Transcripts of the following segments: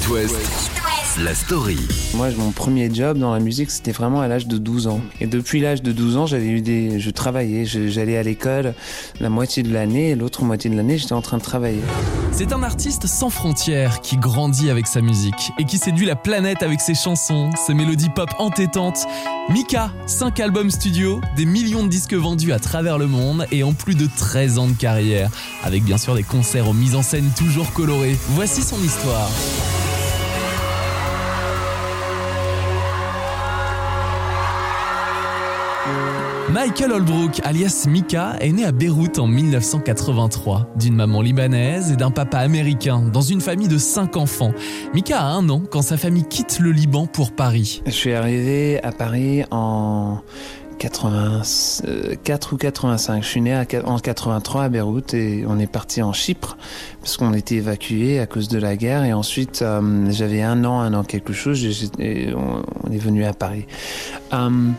It West. La story. Moi, mon premier job dans la musique, c'était vraiment à l'âge de 12 ans. Et depuis l'âge de 12 ans, j'avais eu des, je travaillais, j'allais à l'école la moitié de l'année et l'autre moitié de l'année, j'étais en train de travailler. C'est un artiste sans frontières qui grandit avec sa musique et qui séduit la planète avec ses chansons, ses mélodies pop entêtantes. Mika, 5 albums studio, des millions de disques vendus à travers le monde et en plus de 13 ans de carrière, avec bien sûr des concerts aux mises en scène toujours colorées. Voici son histoire. Michael Holbrook, alias Mika, est né à Beyrouth en 1983, d'une maman libanaise et d'un papa américain, dans une famille de cinq enfants. Mika a un an quand sa famille quitte le Liban pour Paris. Je suis arrivé à Paris en 84 ou 85. Je suis né en 83 à Beyrouth et on est parti en Chypre parce qu'on était évacué à cause de la guerre et ensuite euh, j'avais un an, un an quelque chose et on, est venu à Paris. Euh,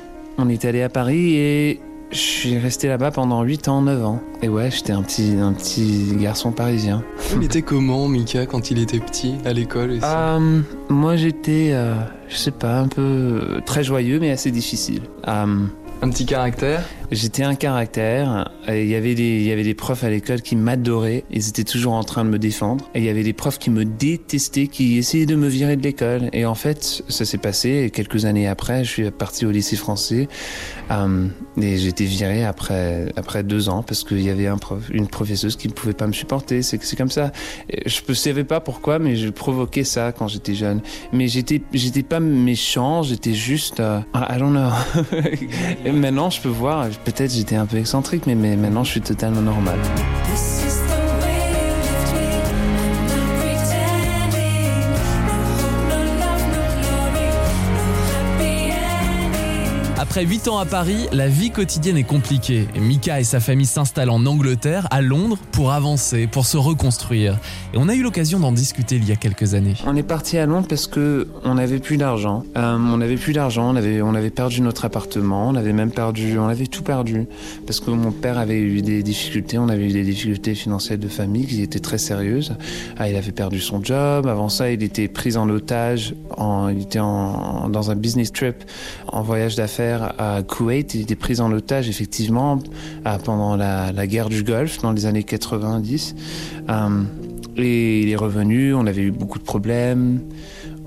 on est allé à Paris et je suis resté là-bas pendant 8 ans, 9 ans. Et ouais, j'étais un petit, un petit garçon parisien. Il était comment, Mika, quand il était petit, à l'école euh, Moi, j'étais, euh, je sais pas, un peu très joyeux, mais assez difficile. Euh, un petit caractère? J'étais un caractère. Il y avait des, il y avait des profs à l'école qui m'adoraient. Ils étaient toujours en train de me défendre. Et il y avait des profs qui me détestaient, qui essayaient de me virer de l'école. Et en fait, ça s'est passé. Quelques années après, je suis parti au lycée français. Euh, et j'ai été viré après, après deux ans parce qu'il y avait une professeuse qui ne pouvait pas me supporter. C'est, comme ça. Je ne savais pas pourquoi, mais je provoquais ça quand j'étais jeune. Mais j'étais, j'étais pas méchant. J'étais juste, euh, I don't know. et maintenant, je peux voir peut-être j'étais un peu excentrique, mais maintenant je suis totalement normal. Après 8 ans à Paris, la vie quotidienne est compliquée. Mika et sa famille s'installent en Angleterre, à Londres, pour avancer, pour se reconstruire. Et on a eu l'occasion d'en discuter il y a quelques années. On est parti à Londres parce que on n'avait plus d'argent. Euh, on n'avait plus d'argent, on avait, on avait perdu notre appartement, on avait même perdu, on avait tout perdu. Parce que mon père avait eu des difficultés, on avait eu des difficultés financières de famille qui étaient très sérieuses. Ah, il avait perdu son job, avant ça il était pris en otage, il était dans un business trip, en voyage d'affaires à Koweït. Il était pris en otage, effectivement, pendant la, guerre du Golfe, dans les années 90. Euh, et il est revenu, on avait eu beaucoup de problèmes.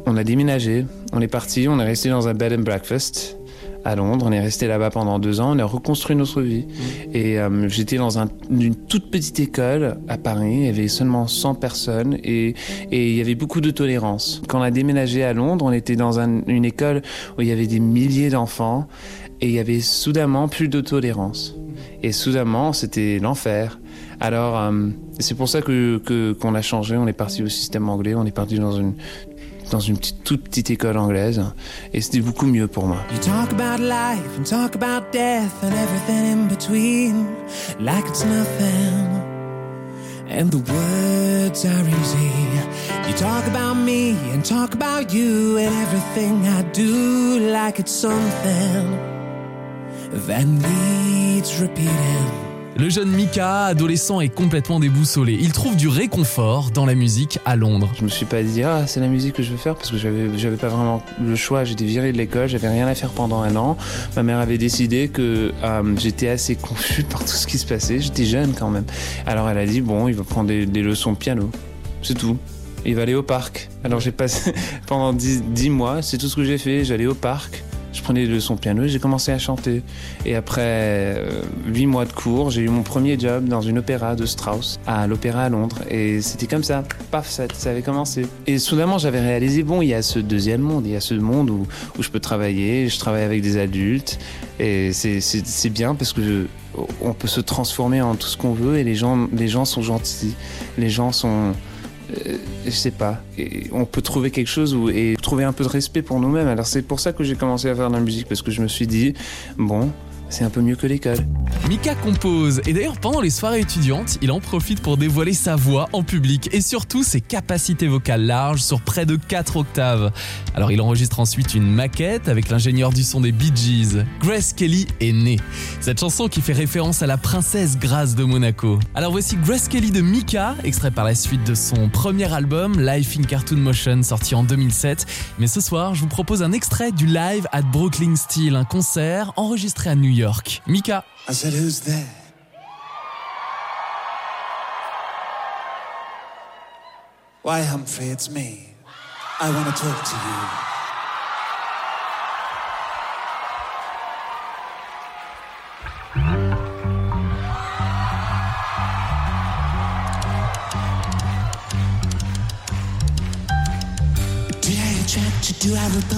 On a déménagé, on est parti, on est resté dans un bed and breakfast à Londres. On est resté là-bas pendant deux ans. On a reconstruit notre vie. Mmh. Et euh, j'étais dans une toute petite école à Paris. Il y avait seulement 100 personnes et, et il y avait beaucoup de tolérance. Quand on a déménagé à Londres, on était dans une école où il y avait des milliers d'enfants et il y avait soudainement plus de tolérance. Et soudainement, c'était l'enfer. Alors, euh, c'est pour ça que qu'on a changé. On est parti au système anglais. On est parti dans une dans une petite, toute petite école anglaise et c'était beaucoup mieux pour moi. You talk about life and talk about death and everything in between like it's nothing. And the words are easy. You talk about me and talk about you and everything I do like it's something that needs repeating. Le jeune Mika, adolescent, est complètement déboussolé. Il trouve du réconfort dans la musique à Londres. Je me suis pas dit ah c'est la musique que je veux faire parce que j'avais j'avais pas vraiment le choix. J'étais viré de l'école, j'avais rien à faire pendant un an. Ma mère avait décidé que euh, j'étais assez confus par tout ce qui se passait. J'étais jeune quand même. Alors elle a dit bon il va prendre des, leçons de piano. C'est tout. Il va aller au parc. Alors j'ai passé pendant dix mois, c'est tout ce que j'ai fait. J'allais au parc je prenais des leçons de piano j'ai commencé à chanter. Et après euh, huit mois de cours, j'ai eu mon premier job dans une opéra de Strauss, à l'opéra à Londres. Et c'était comme ça, paf, ça, ça, avait commencé. Et soudainement, j'avais réalisé, bon, il y a ce deuxième monde, il y a ce monde où, où je peux travailler, je travaille avec des adultes. Et c'est bien parce que on peut se transformer en tout ce qu'on veut et les gens, les gens sont gentils, les gens sont euh, je sais pas. On peut trouver quelque chose et trouver un peu de respect pour nous-mêmes. Alors c'est pour ça que j'ai commencé à faire de la musique parce que je me suis dit bon, c'est un peu mieux que l'école. Mika compose et d'ailleurs pendant les soirées étudiantes, il en profite pour dévoiler sa voix en public et surtout ses capacités vocales larges sur près de 4 octaves. Alors il enregistre ensuite une maquette avec l'ingénieur du son des Bee Gees. Grace Kelly est née. Cette chanson qui fait référence à la princesse Grace de Monaco. Alors voici Grace Kelly de Mika, extrait par la suite de son premier album Life in Cartoon Motion sorti en 2007. Mais ce soir, je vous propose un extrait du live at Brooklyn Steel, un concert enregistré à New York. Mika. I said, Who's there? Why, Humphrey, it's me. I want to talk to you.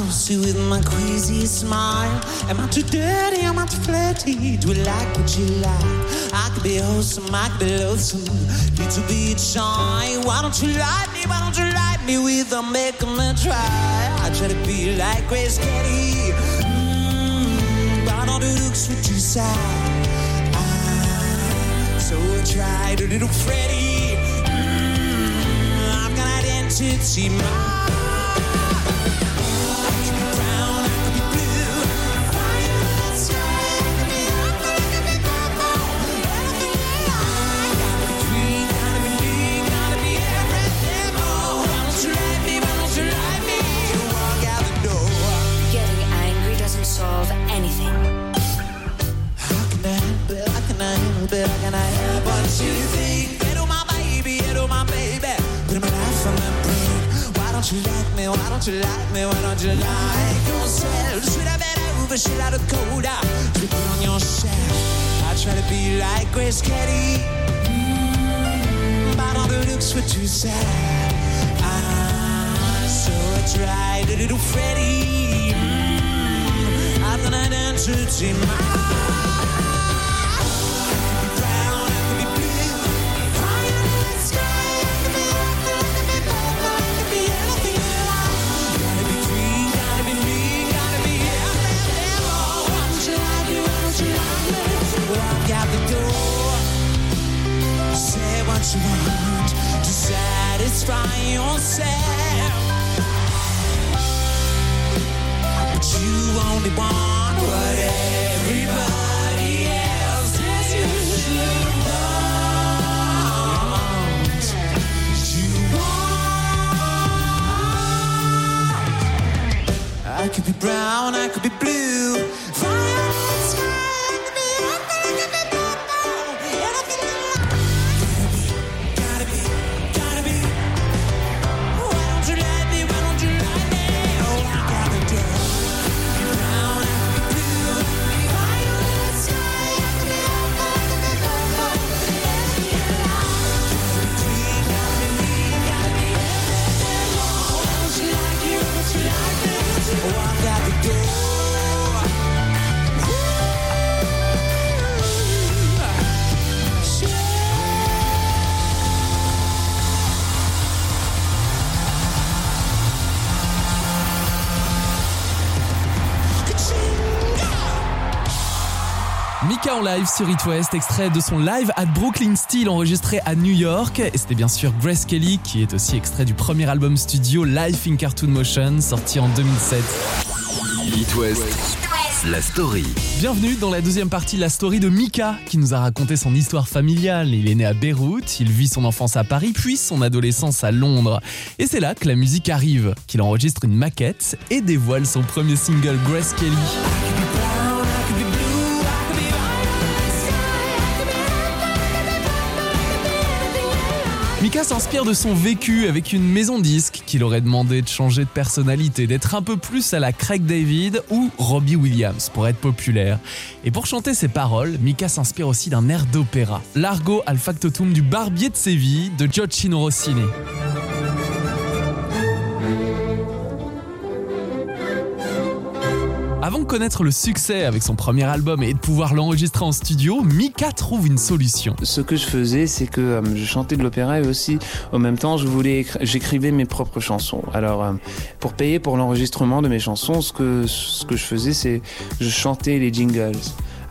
Do you with my crazy smile? Am I too dirty? Am I too flirty? Do I like what you like? I could be wholesome, I could be loathsome. Need to be shy. Why don't you like me? Why don't you like me with without making me try? I try to be like Grace Kelly. Mmm, all the looks what you say. So I tried a little Freddy. Mmm, I've got identity. My don't you like me? Why don't you like yourself? Should I better Uber shit out of Coda? Flip it on yourself. I try to be like Grace Kelly. Mm, but all the looks were too sad. Ah, so I tried a little Freddie. Mm, I'm gonna dance to my to satisfy yourself. But you only want what everybody else want. You want. I could be brown, I could be en live sur It West, extrait de son live at Brooklyn Steel enregistré à New York. Et c'était bien sûr Grace Kelly qui est aussi extrait du premier album studio Life in Cartoon Motion sorti en 2007. It West. La story. Bienvenue dans la deuxième partie de la story de Mika qui nous a raconté son histoire familiale. Il est né à Beyrouth, il vit son enfance à Paris puis son adolescence à Londres. Et c'est là que la musique arrive, qu'il enregistre une maquette et dévoile son premier single Grace Kelly. Mika s'inspire de son vécu avec une maison disque qu'il aurait demandé de changer de personnalité, d'être un peu plus à la Craig David ou Robbie Williams pour être populaire. Et pour chanter ses paroles, Mika s'inspire aussi d'un air d'opéra, Largo al factotum du Barbier de Séville de Gioacchino Rossini. Avant de connaître le succès avec son premier album et de pouvoir l'enregistrer en studio, Mika trouve une solution. Ce que je faisais, c'est que euh, je chantais de l'opéra et aussi, en même temps, je voulais, j'écrivais mes propres chansons. Alors, euh, pour payer pour l'enregistrement de mes chansons, ce que ce que je faisais, c'est je chantais les jingles.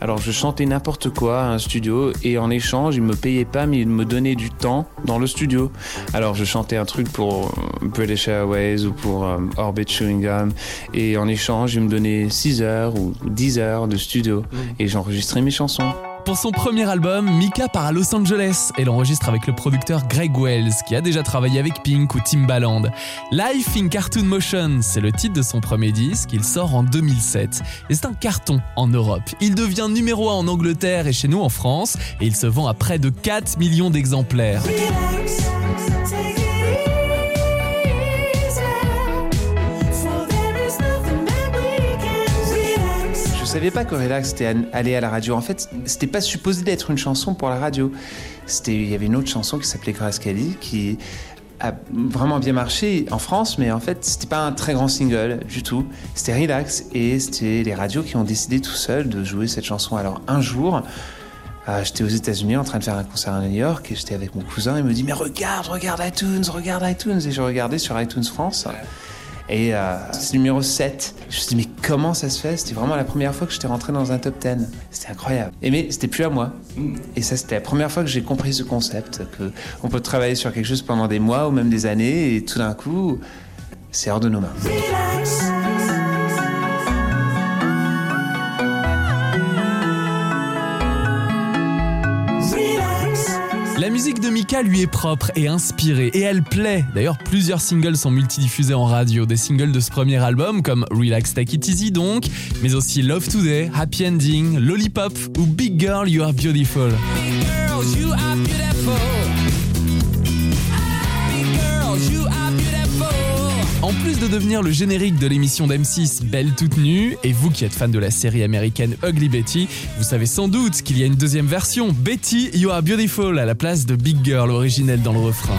Alors je chantais n'importe quoi à un studio et en échange, ils me payaient pas, mais ils me donnaient du temps dans le studio. Alors je chantais un truc pour euh, British Airways ou pour euh, Orbit Chewing Gum et en échange, ils me donnaient 6 heures ou 10 heures de studio et j'enregistrais mes chansons. Pour son premier album, Mika part à Los Angeles et l'enregistre avec le producteur Greg Wells, qui a déjà travaillé avec Pink ou Timbaland. Life in Cartoon Motion, c'est le titre de son premier disque, il sort en 2007. Et c'est un carton en Europe. Il devient numéro 1 en Angleterre et chez nous en France, et il se vend à près de 4 millions d'exemplaires. Savais pas que Relax c'était an- aller à la radio. En fait, c'était pas supposé d'être une chanson pour la radio. C'était, il y avait une autre chanson qui s'appelait Kelly qui a vraiment bien marché en France, mais en fait, c'était pas un très grand single du tout. C'était Relax et c'était les radios qui ont décidé tout seuls de jouer cette chanson. Alors un jour, euh, j'étais aux États-Unis en train de faire un concert à New York et j'étais avec mon cousin. Il me dit mais regarde, regarde iTunes, regarde iTunes et je regardais sur iTunes France. Et euh, c'est numéro 7. Je me suis dit, mais comment ça se fait? C'était vraiment la première fois que j'étais rentré dans un top 10. C'était incroyable. Et mais c'était plus à moi. Et ça, c'était la première fois que j'ai compris ce concept, que on peut travailler sur quelque chose pendant des mois ou même des années, et tout d'un coup, c'est hors de nos mains. Relax. Musique de Mika lui est propre et inspirée et elle plaît. D'ailleurs, plusieurs singles sont multidiffusés en radio. Des singles de ce premier album comme Relax Take It Easy donc, mais aussi Love Today, Happy Ending, Lollipop ou Big Girl you are beautiful. Plus de devenir le générique de l'émission d'M6 Belle toute nue, et vous qui êtes fan de la série américaine Ugly Betty, vous savez sans doute qu'il y a une deuxième version, Betty You Are Beautiful, à la place de Big Girl originelle dans le refrain.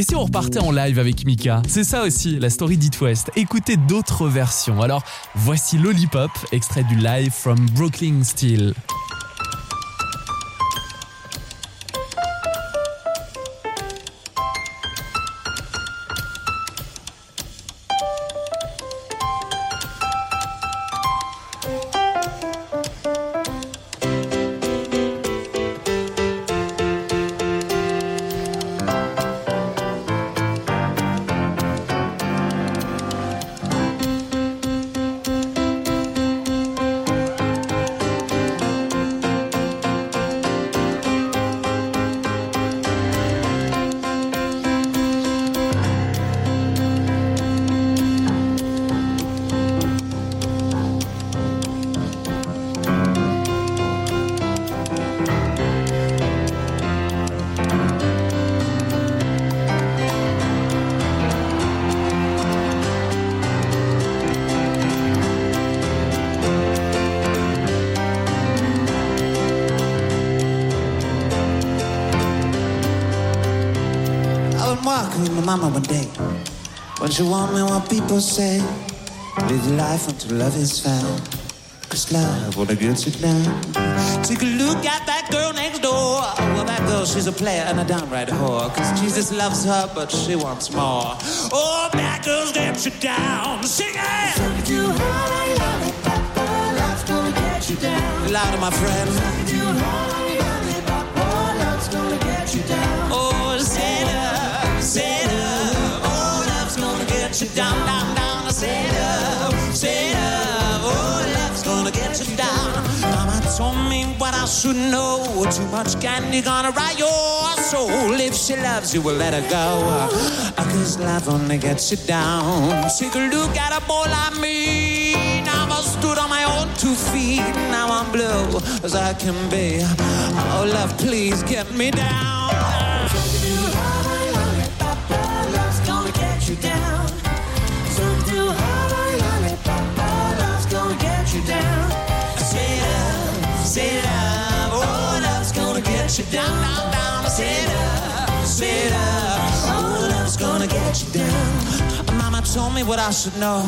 Et si on repartait en live avec Mika? C'est ça aussi, la story d'It West. Écoutez d'autres versions. Alors, voici Lollipop, extrait du live from Brooklyn Steel. Mama one day when she warned me what people say. Live your life until love is found. Cause love will get you down. Take a look at that girl next door. Well, that girl, she's a player and a downright whore. Cause Jesus loves her, but she wants more. Oh, bad girls get you down. Sing it! Life's gonna get you down. Louder, my friend. Oh, what I should know. Too much candy gonna rot your soul. If she loves you, we'll let her go. Uh, Cause love only gets you down. Take a look at a boy like me. Now I stood on my own two feet. Now I'm blue as I can be. Oh, love, please get me down. Love's gonna get you down. Say get you down, down, down. Say up, say up. Oh, love's gonna get you down. Mama told me what I should know.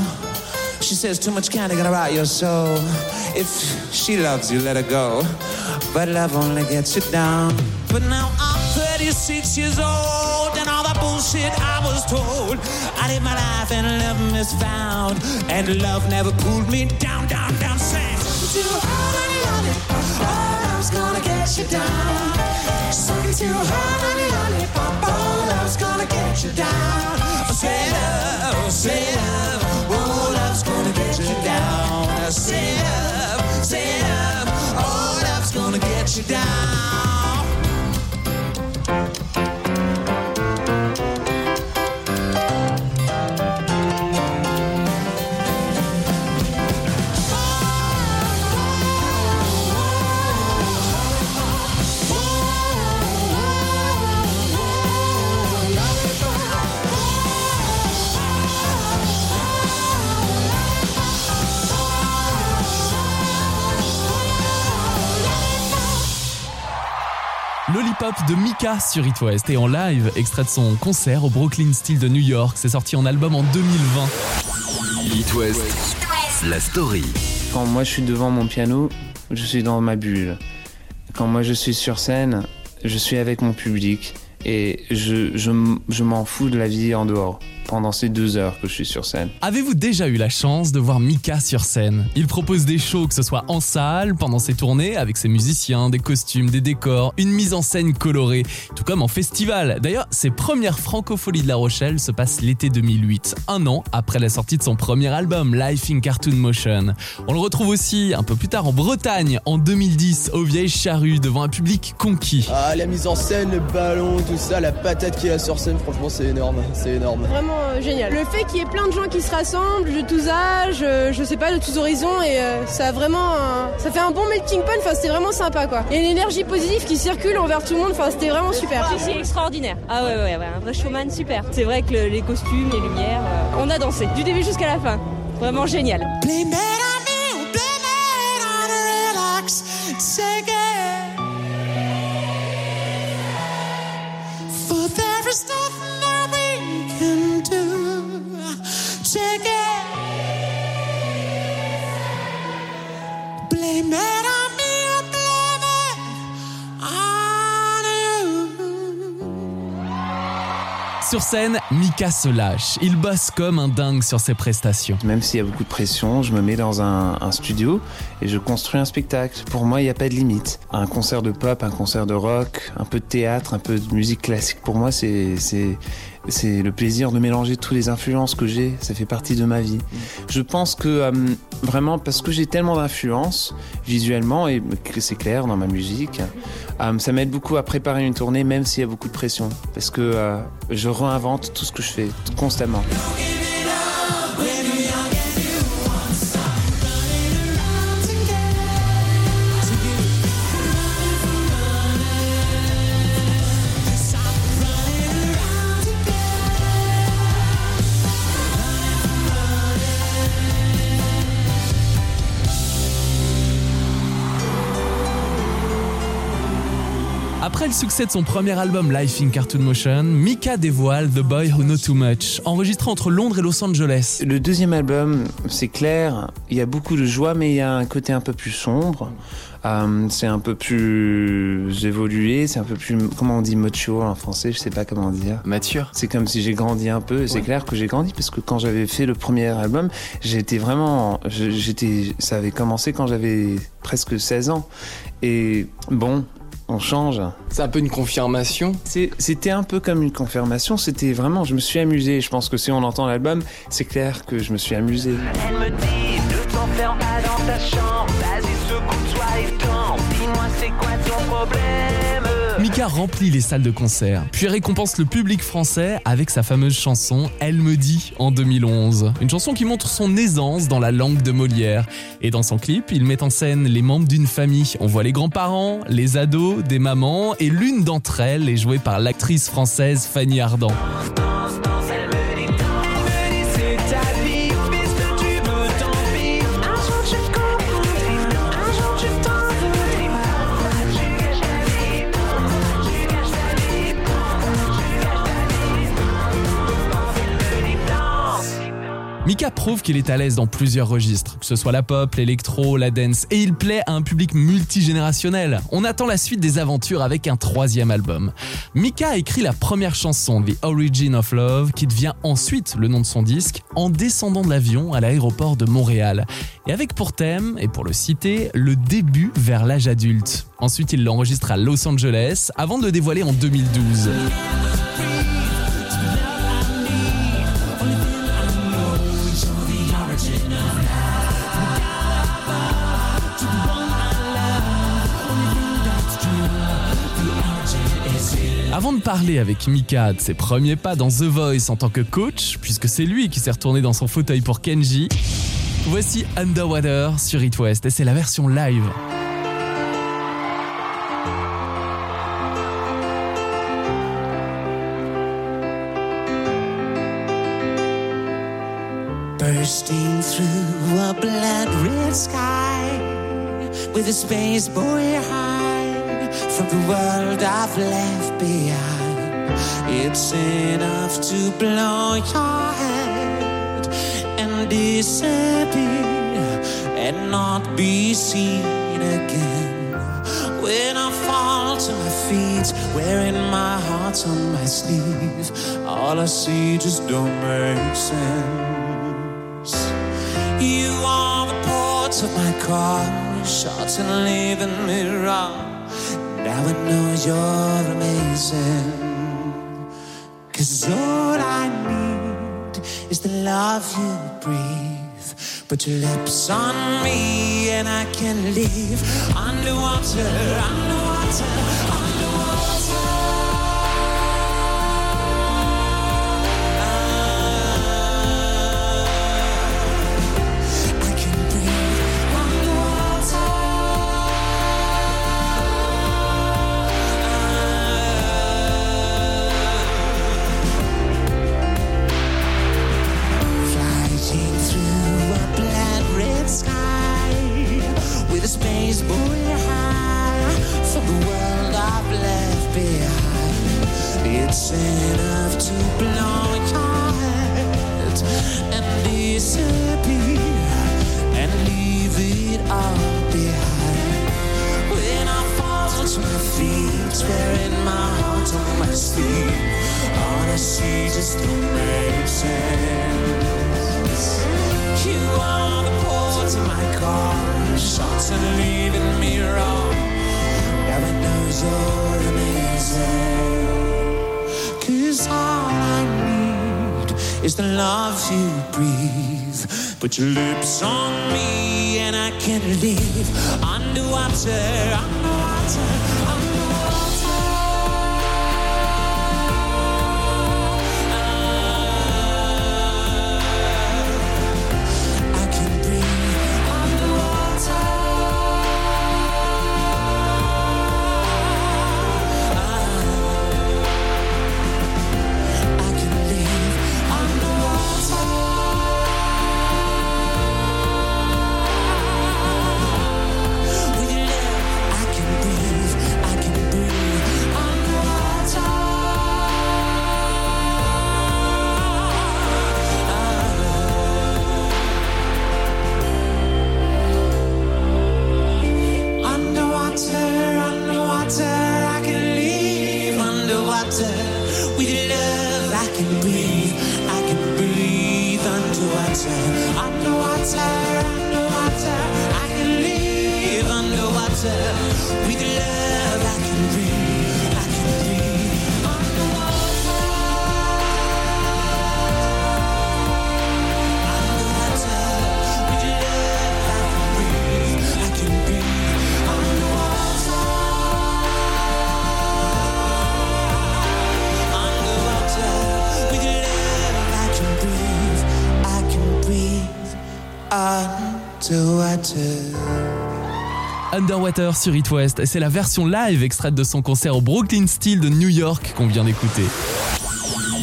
She says too much candy gonna about your soul. If she loves you, let her go. But love only gets you down. But now I'm 36 years old, and all the bullshit I was told. I live my life and love is found. and love never pulled me down, down, down. Sing. Too hard, honey. Oh, love's gonna you down. Sucking too hard, honey, honey. Oh, love's gonna get you down. Say love, say love. Oh, love's gonna get you down. Say love, say love. Oh, love's gonna get you down. De Mika sur It West et en live, extrait de son concert au Brooklyn Steel de New York. C'est sorti en album en 2020. It West, la story. Quand moi je suis devant mon piano, je suis dans ma bulle. Quand moi je suis sur scène, je suis avec mon public et je, je, je m'en fous de la vie en dehors pendant ces deux heures que je suis sur scène. Avez-vous déjà eu la chance de voir Mika sur scène? Il propose des shows, que ce soit en salle, pendant ses tournées, avec ses musiciens, des costumes, des décors, une mise en scène colorée, tout comme en festival. D'ailleurs, ses premières francopholies de La Rochelle se passent l'été 2008, un an après la sortie de son premier album, Life in Cartoon Motion. On le retrouve aussi un peu plus tard en Bretagne, en 2010, aux Vieilles Charrues, devant un public conquis. Ah, la mise en scène, le ballon, tout ça, la patate qu'il y a sur scène, franchement, c'est énorme. C'est énorme. Vraiment euh, génial. Le fait qu'il y ait plein de gens qui se rassemblent de tous âges, euh, je sais pas, de tous horizons, et euh, ça a vraiment, un- ça fait un bon melting pot. Enfin, c'était vraiment sympa, quoi. Et l'énergie positive qui circule envers tout le monde. Enfin, c'était vraiment super. C'est extraordinaire. Ah ouais, ouais, ouais, un vrai showman super. C'est vrai que le- les costumes, les lumières, euh, on a dansé du début jusqu'à la fin. Vraiment génial. Sur scène, Mika se lâche. Il bosse comme un dingue sur ses prestations. Même s'il y a beaucoup de pression, je me mets dans un, un studio et je construis un spectacle. Pour moi, il n'y a pas de limite. Un concert de pop, un concert de rock, un peu de théâtre, un peu de musique classique, pour moi, c'est c'est le plaisir de mélanger toutes les influences que j'ai. Ça fait partie de ma vie. Je pense que euh, vraiment parce que j'ai tellement d'influences visuellement et que c'est clair dans ma musique, euh, ça m'aide beaucoup à préparer une tournée, même s'il y a beaucoup de pression, parce que euh, je réinvente tout ce que je fais constamment. Le succès de son premier album Life in Cartoon Motion, Mika dévoile The Boy Who Know Too Much, enregistré entre Londres et Los Angeles. Le deuxième album, c'est clair, il y a beaucoup de joie, mais il y a un côté un peu plus sombre. Euh, c'est un peu plus évolué, c'est un peu plus, comment on dit mature en français, je sais pas comment dire. Mature. C'est comme si j'ai grandi un peu, et c'est clair que j'ai grandi parce que quand j'avais fait le premier album, j'étais vraiment, j'étais, ça avait commencé quand j'avais presque 16 ans. Et bon, on change. C'est un peu une confirmation. C'était un peu comme une confirmation, c'était vraiment, je me suis amusé. Je pense que si on entend l'album, c'est clair que je me suis amusé. Elle me dit, ne t'enferme pas dans ta chambre. Vas-y, secoue-toi et. Dis-moi, c'est quoi ton problème? Mika remplit les salles de concert, puis récompense le public français avec sa fameuse chanson Elle me dit en 2011. Une chanson qui montre son aisance dans la langue de Molière. Et dans son clip, il met en scène les membres d'une famille. On voit les grands-parents, les ados, des mamans, et l'une d'entre elles est jouée par l'actrice française Fanny Ardant. Mika prouve qu'il est à l'aise dans plusieurs registres, que ce soit la pop, l'électro, la dance, et il plaît à un public multigénérationnel. On attend la suite des aventures avec un troisième album. Mika écrit la première chanson, The Origin of Love, qui devient ensuite le nom de son disque, en descendant de l'avion à l'aéroport de Montréal. Et avec pour thème, et pour le citer, le début vers l'âge adulte. Ensuite, il l'enregistre à Los Angeles, avant de le dévoiler en 2012. Parler avec Mika de ses premiers pas dans The Voice en tant que coach, puisque c'est lui qui s'est retourné dans son fauteuil pour Kenji, voici Underwater sur It West et c'est la version live. Bursting through a sky with a space boy high from the world I've left behind. It's enough to blow your head and disappear and not be seen again. When I fall to my feet, wearing my heart on my sleeve, all I see just don't make sense. You are the port of my car, shots and leaving me wrong. I know you're amazing. Cause all I need is the love you breathe. Put your lips on me and I can leave underwater, underwater, underwater. The you breathe. Put your lips on me and I can not live underwater, underwater, Underwater sur It West, c'est la version live extraite de son concert au Brooklyn Steel de New York qu'on vient d'écouter.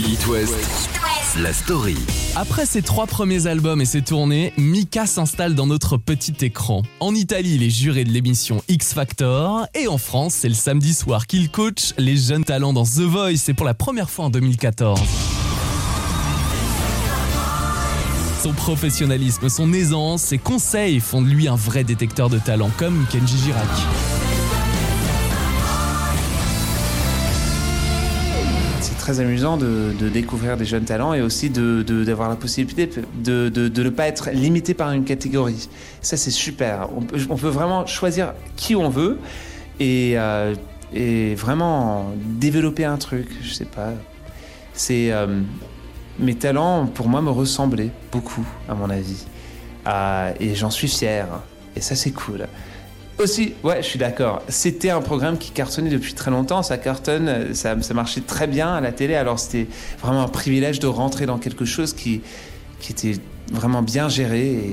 It West. La story. Après ses trois premiers albums et ses tournées, Mika s'installe dans notre petit écran. En Italie, il est juré de l'émission X Factor et en France, c'est le samedi soir qu'il coach les jeunes talents dans The Voice et pour la première fois en 2014. Son professionnalisme, son aisance, ses conseils font de lui un vrai détecteur de talent, comme Kenji Girac. Très amusant de, de découvrir des jeunes talents et aussi de- de- d'avoir la possibilité de, de- de ne pas être limité par une catégorie. Ça, c'est super. On peut, on peut vraiment choisir qui on veut et, euh, et vraiment développer un truc. Je sais pas. C'est euh, mes talents, pour moi, me ressemblaient beaucoup, à mon avis. Euh, et j'en suis fier. Et ça, c'est cool. Aussi, ouais, je suis d'accord. C'était un programme qui cartonnait depuis très longtemps. Ça cartonne, ça, ça marchait très bien à la télé. Alors c'était vraiment un privilège de rentrer dans quelque chose qui, qui était vraiment bien géré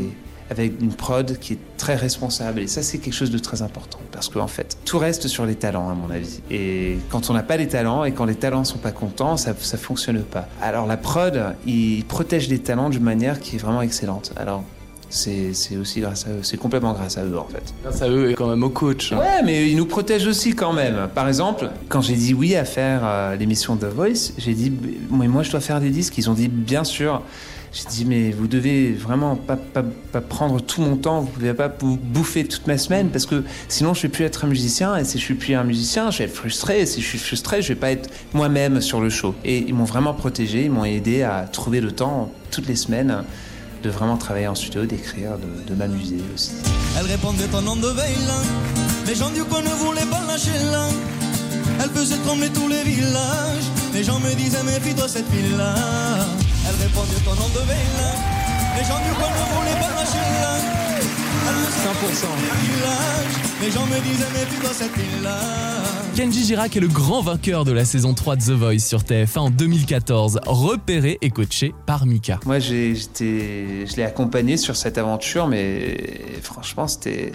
avec une prod qui est très responsable. Et ça, c'est quelque chose de très important parce qu'en fait, tout reste sur les talents, à mon avis. Et quand on n'a pas les talents et quand les talents sont pas contents, ça, ça fonctionne pas. Alors la prod, il protège les talents d'une manière qui est vraiment excellente. Alors c'est c'est aussi grâce à eux, c'est complètement grâce à eux en fait. Grâce à eux et quand même au coach. hein. Ouais, mais ils nous protègent aussi quand même. Par exemple, quand j'ai dit oui à faire euh, l'émission The Voice, j'ai dit, mais moi je dois faire des disques. Ils ont dit, bien sûr. J'ai dit, mais vous devez vraiment pas, pas, prendre tout mon temps, vous pouvez pas bou- bouffer toute ma semaine parce que sinon je vais plus être un musicien et si je suis plus un musicien, je vais être frustré. Et si je suis frustré, je vais pas être moi-même sur le show. Et ils m'ont vraiment protégé, ils m'ont aidé à trouver le temps toutes les semaines de vraiment travailler en studio, d'écrire, de, m'amuser aussi. Elle répondait au nom de. Les gens du coin ne voulaient pas lâcher là. Elle faisait trembler tous les villages. Les gens me disaient méfie-toi cette fille-là. Elle répondait au nom de Veila. Les gens du coin ne voulaient pas lâcher faisait 100%. trembler tous les gens me disaient méfie-toi cette fille-là. Kenji Girac est le grand vainqueur de la saison 3 de The Voice sur TF1 en 2014, repéré et coaché par Mika. Moi, j'ai- j'étais, je l'ai accompagné sur cette aventure, mais franchement, c'était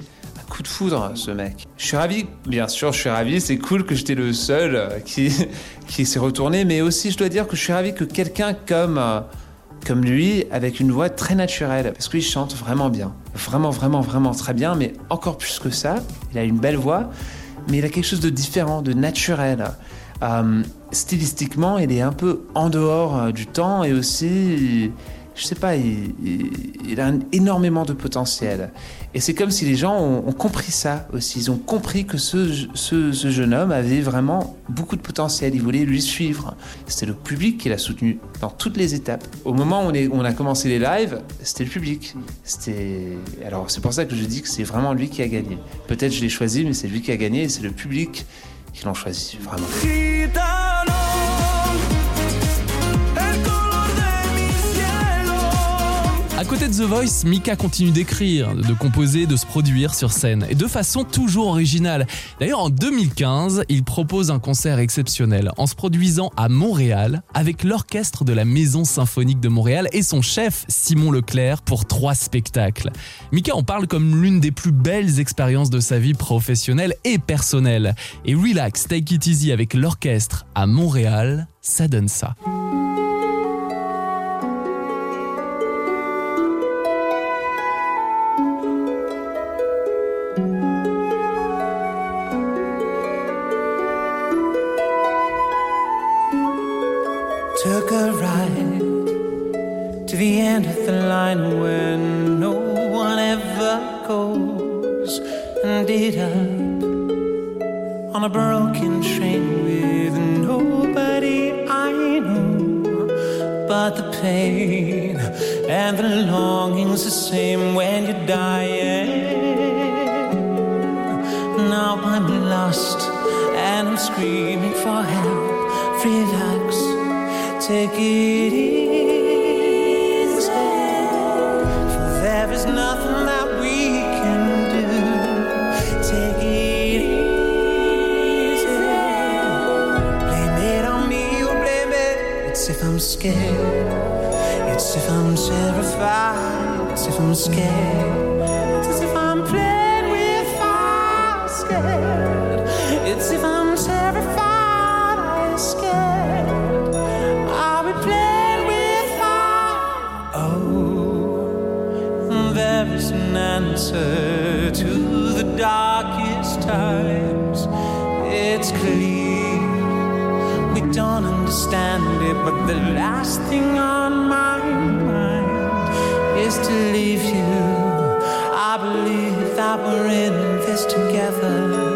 coup de foudre, ce mec. Je suis ravi, bien sûr, je suis ravi. C'est cool que j'étais le seul euh, qui, qui s'est retourné, mais aussi, je dois dire que je suis ravi que quelqu'un comme, euh, comme lui, avec une voix très naturelle, parce qu'il chante vraiment bien. Vraiment, vraiment, vraiment très bien, mais encore plus que ça, il a une belle voix, mais il a quelque chose de différent, de naturel. Euh, stylistiquement, il est un peu en dehors du temps et aussi, je sais pas, il, a énormément de potentiel. Et c'est comme si les gens ont, compris ça aussi. Ils ont compris que ce, jeune homme avait vraiment beaucoup de potentiel. Ils voulaient lui suivre. C'était le public qui l'a soutenu dans toutes les étapes. Au moment où on, a commencé les lives, c'était le public. Alors c'est pour ça que je dis que c'est vraiment lui qui a gagné. Peut-être je l'ai choisi, mais c'est lui qui a gagné et c'est le public qui l'ont choisi vraiment. À côté de The Voice, Mika continue d'écrire, de composer, de se produire sur scène, et de façon toujours originale. D'ailleurs, en 2015, il propose un concert exceptionnel en se produisant à Montréal avec l'orchestre de la Maison Symphonique de Montréal et son chef Simon Leclerc pour trois spectacles. Mika en parle comme l'une des plus belles expériences de sa vie professionnelle et personnelle. Et Relax, Take It Easy avec l'orchestre à Montréal, ça donne ça. Took a ride to the end of the line where no one ever goes, and did up on a broken train with nobody I know. But the pain and the longing's the same when you're dying. Now I'm lost and I'm screaming for help. Relax, take it easy. For there is nothing that we can do. Take it easy. Blame it on me or blame it. It's if I'm scared. It's if I'm terrified. It's if I'm scared. It's if I'm playing with fire. Scared. It's if I'm answer to the darkest times. It's clear. We don't understand it, but the last thing on my mind is to leave you. I believe that we're in this together.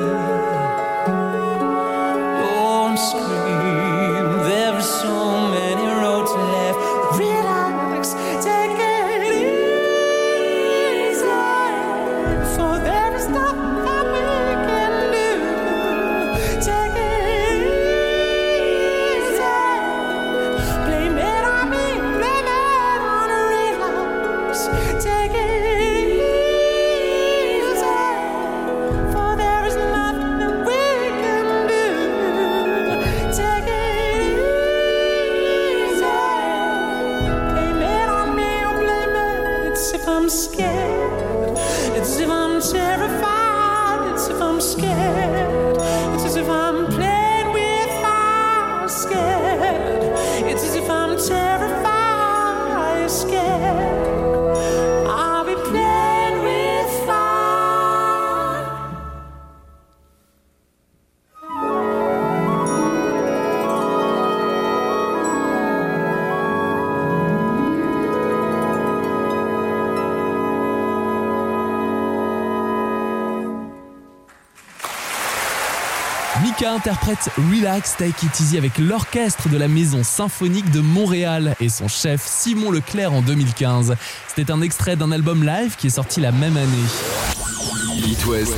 Mika interprète Relax Take It Easy avec l'orchestre de la Maison Symphonique de Montréal et son chef Simon Leclerc en 2015. C'était un extrait d'un album live qui est sorti la même année. It West,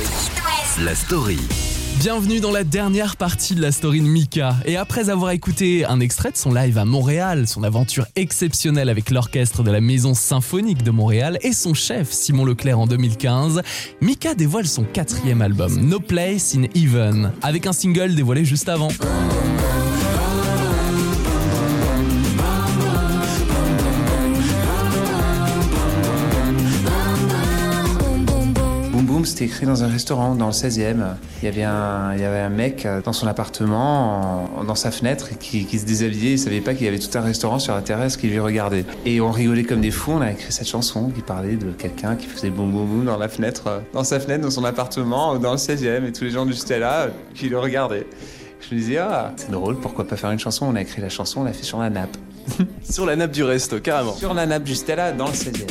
la story. Bienvenue dans la dernière partie de la story de Mika. Et après avoir écouté un extrait de son live à Montréal, son aventure exceptionnelle avec l'orchestre de la Maison Symphonique de Montréal et son chef Simon Leclerc en 2015, Mika dévoile son quatrième album, No Place in Even, avec un single dévoilé juste avant. C'était écrit dans un restaurant dans le 16e. Il y avait un, il y avait un mec euh, dans son appartement, en- dans sa fenêtre, qui, qui se déshabillait. Il savait pas qu'il y avait tout un restaurant sur la terrasse qui lui regardait. Et on rigolait comme des fous. On a écrit cette chanson qui parlait de quelqu'un qui faisait boum boum boum dans la fenêtre, euh, dans sa fenêtre, dans son appartement, euh, dans le 16e. Et tous les gens du Stella qui le regardaient. Je me disais, ah, c'est drôle, pourquoi pas faire une chanson? On a écrit la chanson, on l'a fait sur la nappe. Sur la nappe du resto, carrément. Sur la nappe du Stella, dans le 16e.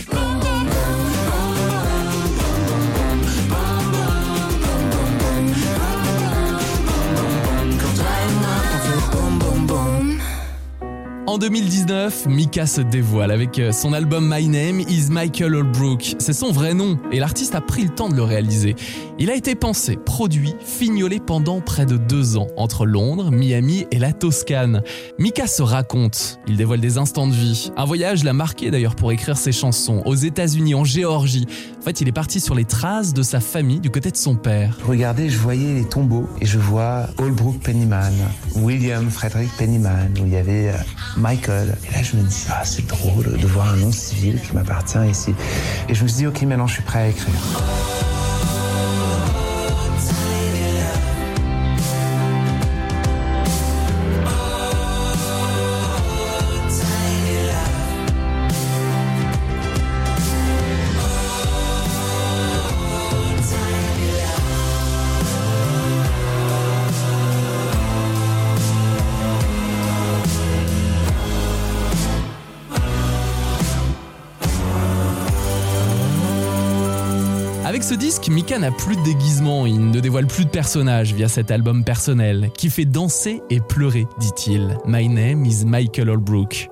En 2019, Mika se dévoile avec euh, son album My Name is Michael Holbrook. C'est son vrai nom et l'artiste a pris le temps de le réaliser. Il a été pensé, produit, fignolé pendant près de deux ans entre Londres, Miami et la Toscane. Mika se raconte, il dévoile des instants de vie. Un voyage l'a marqué d'ailleurs pour écrire ses chansons aux États-Unis, en Géorgie. En fait, il est parti sur les traces de sa famille du côté de son père. Regardez, je voyais les tombeaux et je vois Holbrook Pennyman, William Frederick Pennyman, où il y avait euh, Michael. Et là, je me dis, ah, c'est drôle de voir un nom civil qui m'appartient ici. Et je me suis dit, ok, maintenant je suis prêt à écrire. Avec ce disque, Mika n'a plus de déguisement, il ne dévoile plus de personnages via cet album personnel, qui fait danser et pleurer, dit-il. My name is Michael Holbrook.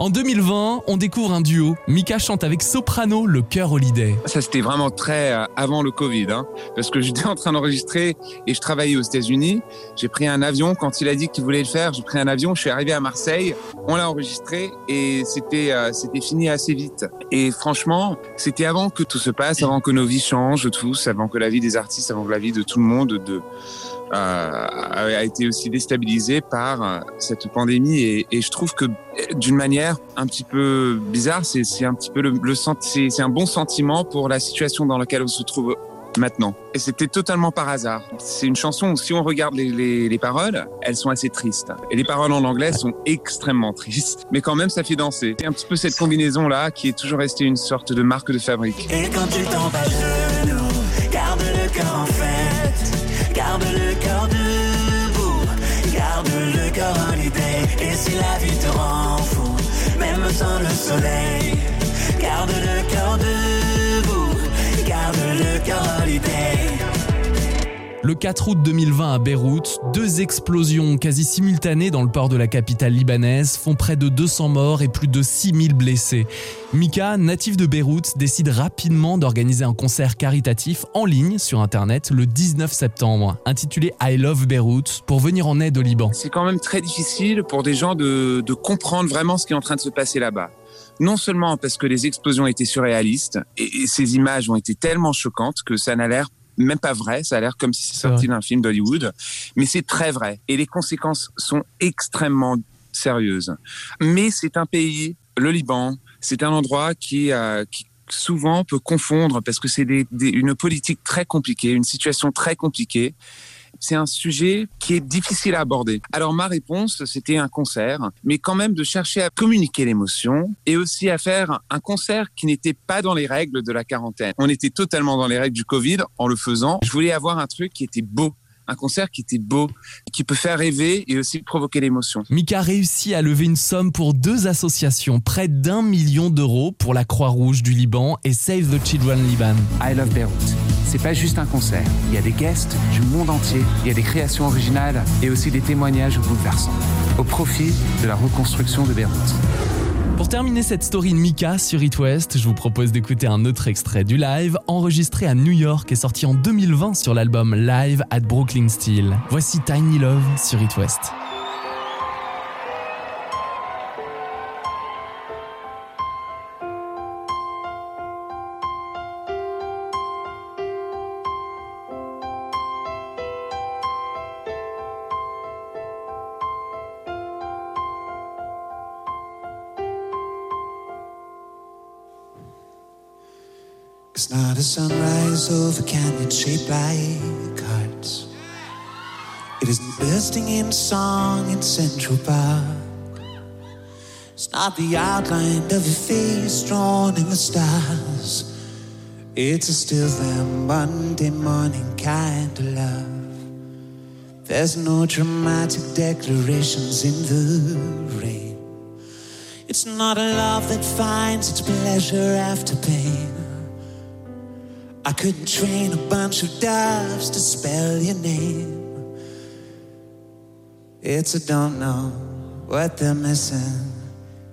En 2020, on découvre un duo. Mika chante avec Soprano, le cœur Holiday. Ça, c'était vraiment très euh, avant le Covid, hein, parce que j'étais en train d'enregistrer et je travaillais aux États-Unis. J'ai pris un avion quand il a dit qu'il voulait le faire. J'ai pris un avion, je suis arrivé à Marseille, on l'a enregistré et c'était euh, fini assez vite. Et franchement, c'était avant que tout se passe, avant que nos vies changent tous, avant que la vie des artistes, avant que la vie de tout le monde de euh, a été aussi déstabilisée par euh, cette pandémie. Et, je trouve que d'une manière un petit peu bizarre, c'est un petit peu le, le c'est un bon sentiment pour la situation dans laquelle on se trouve maintenant. Et c'était totalement par hasard. C'est une chanson où si on regarde les, les, les paroles, elles sont assez tristes. Et les paroles en anglais sont extrêmement tristes. Mais quand même, ça fait danser. C'est un petit peu cette combinaison-là qui est toujours restée une sorte de marque de fabrique. Et quand tu genoux, garde le en garde le garde le en idée. Et si la vie te rend fou, même sans le soleil, garde le Le 4 août 2020 à Beyrouth, deux explosions quasi simultanées dans le port de la capitale libanaise font près de 200 morts et plus de 6000 blessés. Mika, natif de Beyrouth, décide rapidement d'organiser un concert caritatif en ligne sur Internet le 19 septembre, intitulé I Love Beyrouth, pour venir en aide au Liban. C'est quand même très difficile pour des gens de, de comprendre vraiment ce qui est en train de se passer là-bas non seulement parce que les explosions étaient surréalistes et, ces images ont été tellement choquantes que ça n'a l'air même pas vrai, ça a l'air comme si c'est sorti d'un film d'Hollywood, mais c'est très vrai et les conséquences sont extrêmement sérieuses. Mais c'est un pays, le Liban, c'est un endroit qui, euh, qui souvent peut confondre parce que c'est une politique très compliquée, une situation très compliquée c'est un sujet qui est difficile à aborder. Alors ma réponse, c'était un concert, mais quand même de chercher à communiquer l'émotion et aussi à faire un concert qui n'était pas dans les règles de la quarantaine. On était totalement dans les règles du Covid en le faisant. Je voulais avoir un truc qui était beau, un concert qui était beau, qui peut faire rêver et aussi provoquer l'émotion. Mika réussit à lever une somme pour deux associations, près d'un million d'euros pour la Croix-Rouge du Liban et Save the Children Liban. I love Beirut c'est pas juste un concert. Il y a des guests du monde entier, il y a des créations originales et aussi des témoignages bouleversants, au profit de la reconstruction de Beyrouth. Pour terminer cette story de Mika sur It West, je vous propose d'écouter un autre extrait du live enregistré à New York et sorti en 2020 sur l'album Live at Brooklyn Steel. Voici Tiny Love sur It West. Not sunrise over canyon shaped like hearts. It isn't bursting in song in Central Park. It's not the outline of a face drawn in the stars. It's a still them Monday morning kind of love. There's no dramatic declarations in the rain. It's not a love that finds its pleasure after pain. I couldn't train a bunch of doves to spell your name. It's a don't know what they're missing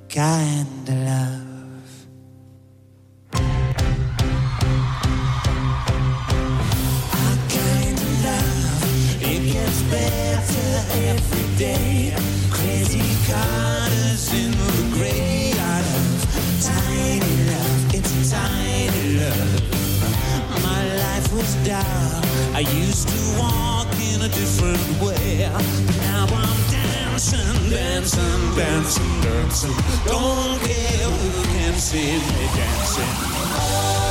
kind of love. Better every day. Crazy colors down. I used to walk in a different way. But now I'm dancing, dancing, dancing, dancing. Don't care who can see me dancing.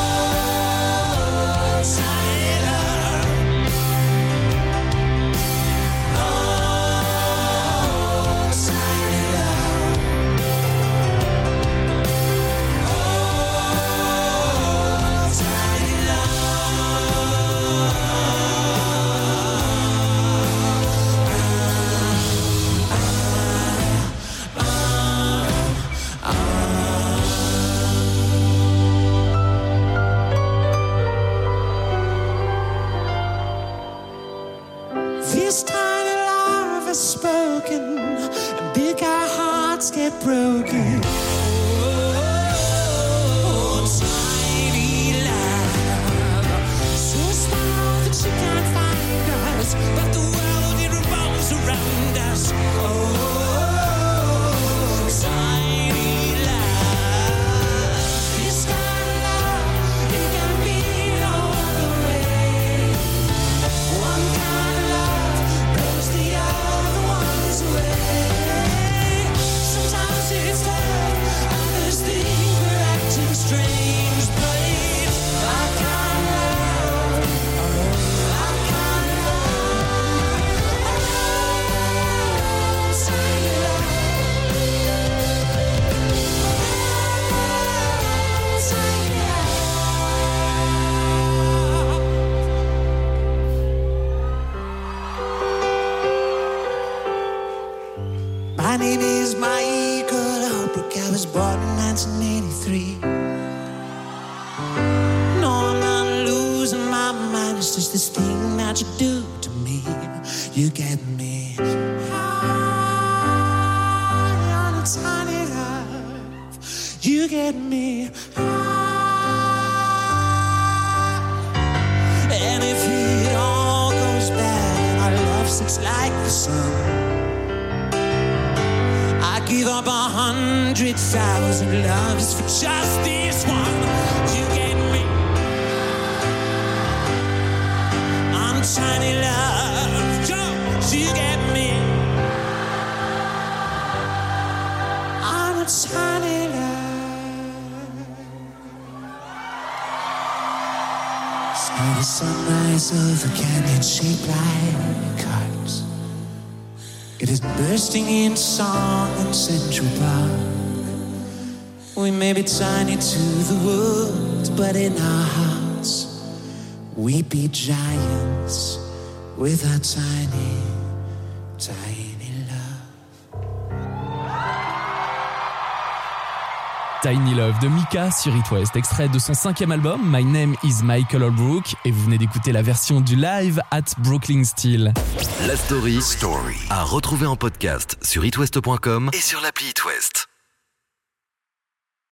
broken You get me high. And if it all goes bad our love sinks like the sun, I give up a hundred thousand loves for just this one. You get me on tiny love. You get me on a tiny love. The sunrise of a canyon shaped like hearts. It is bursting in song in Central Park. We may be tiny to the world, but in our hearts, we be giants with our tiny, tiny Tiny Love de Mika sur It West, extrait de son cinquième album My Name is Michael Holbrook et vous venez d'écouter la version du live at Brooklyn Steel. La story. Story. À retrouver en podcast sur itwest.com et sur l'appli It West.